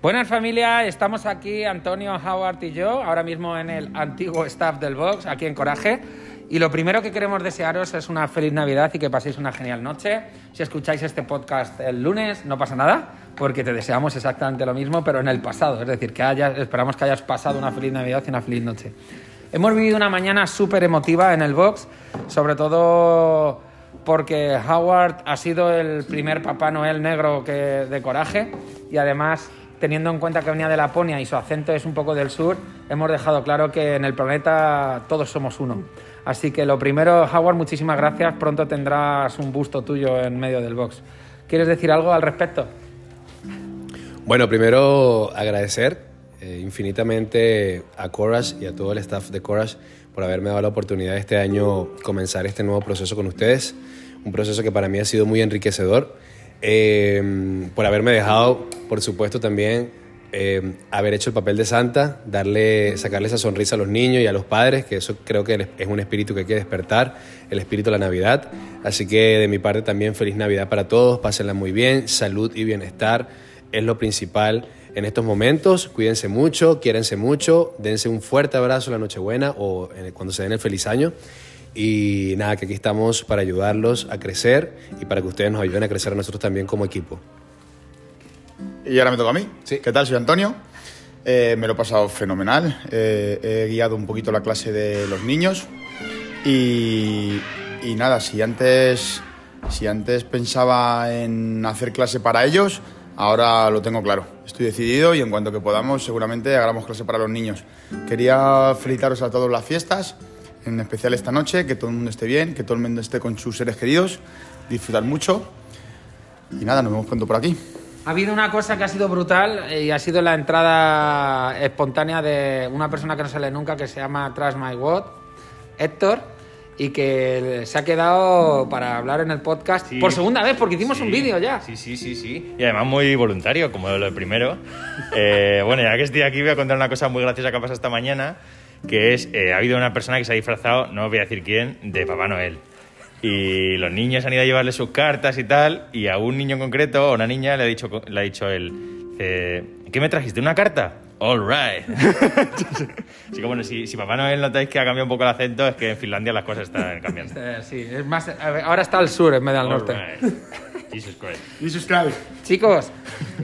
Buenas familia, estamos aquí Antonio, Howard y yo, ahora mismo en el antiguo staff del Box, aquí en Coraje. Y lo primero que queremos desearos es una feliz Navidad y que paséis una genial noche. Si escucháis este podcast el lunes, no pasa nada, porque te deseamos exactamente lo mismo, pero en el pasado. Es decir, que hayas, esperamos que hayas pasado una feliz Navidad y una feliz noche. Hemos vivido una mañana súper emotiva en el Box, sobre todo porque Howard ha sido el primer Papá Noel negro que, de Coraje y además teniendo en cuenta que venía de Laponia y su acento es un poco del sur, hemos dejado claro que en el planeta todos somos uno. Así que lo primero, Howard, muchísimas gracias. Pronto tendrás un busto tuyo en medio del box. ¿Quieres decir algo al respecto? Bueno, primero agradecer eh, infinitamente a Courage y a todo el staff de Courage por haberme dado la oportunidad este año comenzar este nuevo proceso con ustedes. Un proceso que para mí ha sido muy enriquecedor eh, por haberme dejado, por supuesto, también eh, haber hecho el papel de santa, darle, sacarle esa sonrisa a los niños y a los padres, que eso creo que es un espíritu que hay que despertar, el espíritu de la Navidad. Así que de mi parte también feliz Navidad para todos, pásenla muy bien, salud y bienestar es lo principal en estos momentos. Cuídense mucho, quiérense mucho, dense un fuerte abrazo la Nochebuena o cuando se den el feliz año. Y nada, que aquí estamos para ayudarlos a crecer y para que ustedes nos ayuden a crecer a nosotros también como equipo. Y ahora me toca a mí. Sí. ¿Qué tal? Soy Antonio. Eh, me lo he pasado fenomenal. Eh, he guiado un poquito la clase de los niños. Y, y, nada, si antes, si antes pensaba en hacer clase para ellos, ahora lo tengo claro. Estoy decidido y en cuanto que podamos, seguramente hagamos clase para los niños. Quería felicitaros a todos las fiestas en especial esta noche, que todo el mundo esté bien, que todo el mundo esté con sus seres queridos, disfrutar mucho y nada, nos vemos pronto por aquí. Ha habido una cosa que ha sido brutal y ha sido la entrada espontánea de una persona que no sale nunca que se llama Trash My What, Héctor, y que se ha quedado para hablar en el podcast por segunda vez porque hicimos un vídeo ya. Sí, sí, sí, sí. Y además muy voluntario, como lo primero. Eh, bueno, ya que estoy aquí voy a contar una cosa muy graciosa que ha pasado esta mañana que es, eh, ha habido una persona que se ha disfrazado, no voy a decir quién, de Papá Noel. Y los niños han ido a llevarle sus cartas y tal, y a un niño en concreto, o una niña, le ha dicho, le ha dicho él, ¿qué me trajiste? ¿Una carta? All right. Así que bueno, si, si, Papá Noel notáis que ha cambiado un poco el acento, es que en Finlandia las cosas están cambiando. Sí, es más, ahora está al sur en vez del al norte. Jesus Christ. Jesus Christ. Chicos,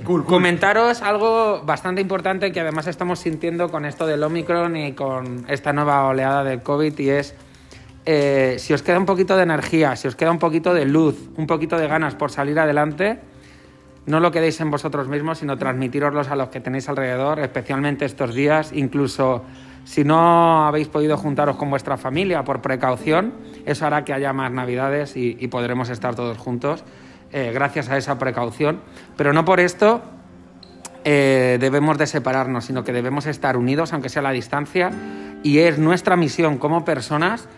comentaros algo bastante importante que además estamos sintiendo con esto del Omicron y con esta nueva oleada del COVID y es eh, si os queda un poquito de energía, si os queda un poquito de luz, un poquito de ganas por salir adelante, no lo quedéis en vosotros mismos, sino transmitiroslos a los que tenéis alrededor, especialmente estos días, incluso si no habéis podido juntaros con vuestra familia por precaución, eso hará que haya más navidades y, y podremos estar todos juntos. Eh, gracias a esa precaución, pero no por esto eh, debemos de separarnos, sino que debemos estar unidos, aunque sea a la distancia, y es nuestra misión como personas,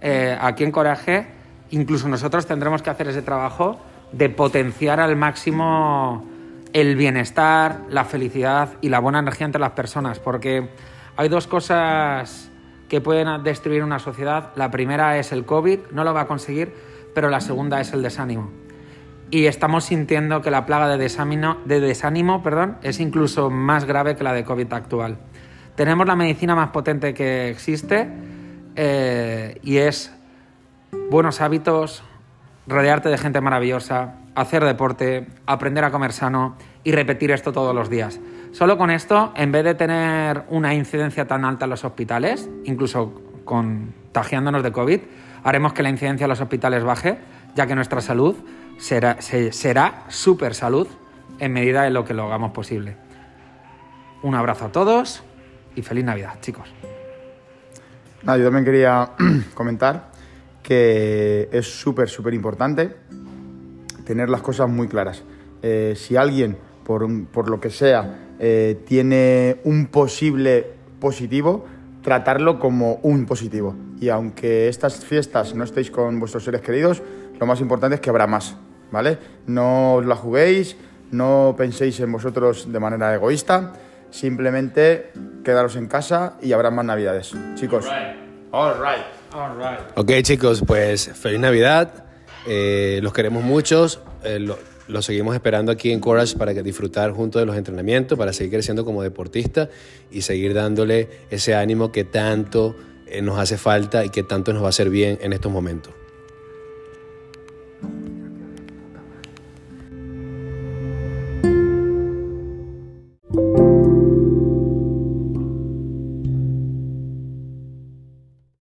eh, aquí en Coraje, incluso nosotros tendremos que hacer ese trabajo de potenciar al máximo el bienestar, la felicidad y la buena energía entre las personas, porque hay dos cosas que pueden destruir una sociedad. La primera es el COVID, no lo va a conseguir, pero la segunda es el desánimo y estamos sintiendo que la plaga de desánimo, de desánimo perdón, es incluso más grave que la de COVID actual. Tenemos la medicina más potente que existe eh, y es buenos hábitos, rodearte de gente maravillosa, hacer deporte, aprender a comer sano y repetir esto todos los días. Solo con esto, en vez de tener una incidencia tan alta en los hospitales, incluso contagiándonos de COVID, haremos que la incidencia en los hospitales baje, ya que nuestra salud será, será super salud en medida de lo que lo hagamos posible. Un abrazo a todos y feliz Navidad, chicos. yo también quería comentar que es súper, súper importante tener las cosas muy claras. Eh, si alguien, por, por, lo que sea, eh, tiene un posible positivo, tratarlo como un positivo. Y aunque estas fiestas no estéis con vuestros seres queridos, lo más importante es que habrá más, ¿vale? No os la juguéis, no penséis en vosotros de manera egoísta, simplemente quedaros en casa y habrá más navidades. Chicos. All right. All right. Ok chicos, pues feliz Navidad, eh, los queremos muchos, eh, lo seguimos esperando aquí en Courage para que disfrutar junto de los entrenamientos, para seguir creciendo como deportista y seguir dándole ese ánimo que tanto eh, nos hace falta y que tanto nos va a hacer bien en estos momentos.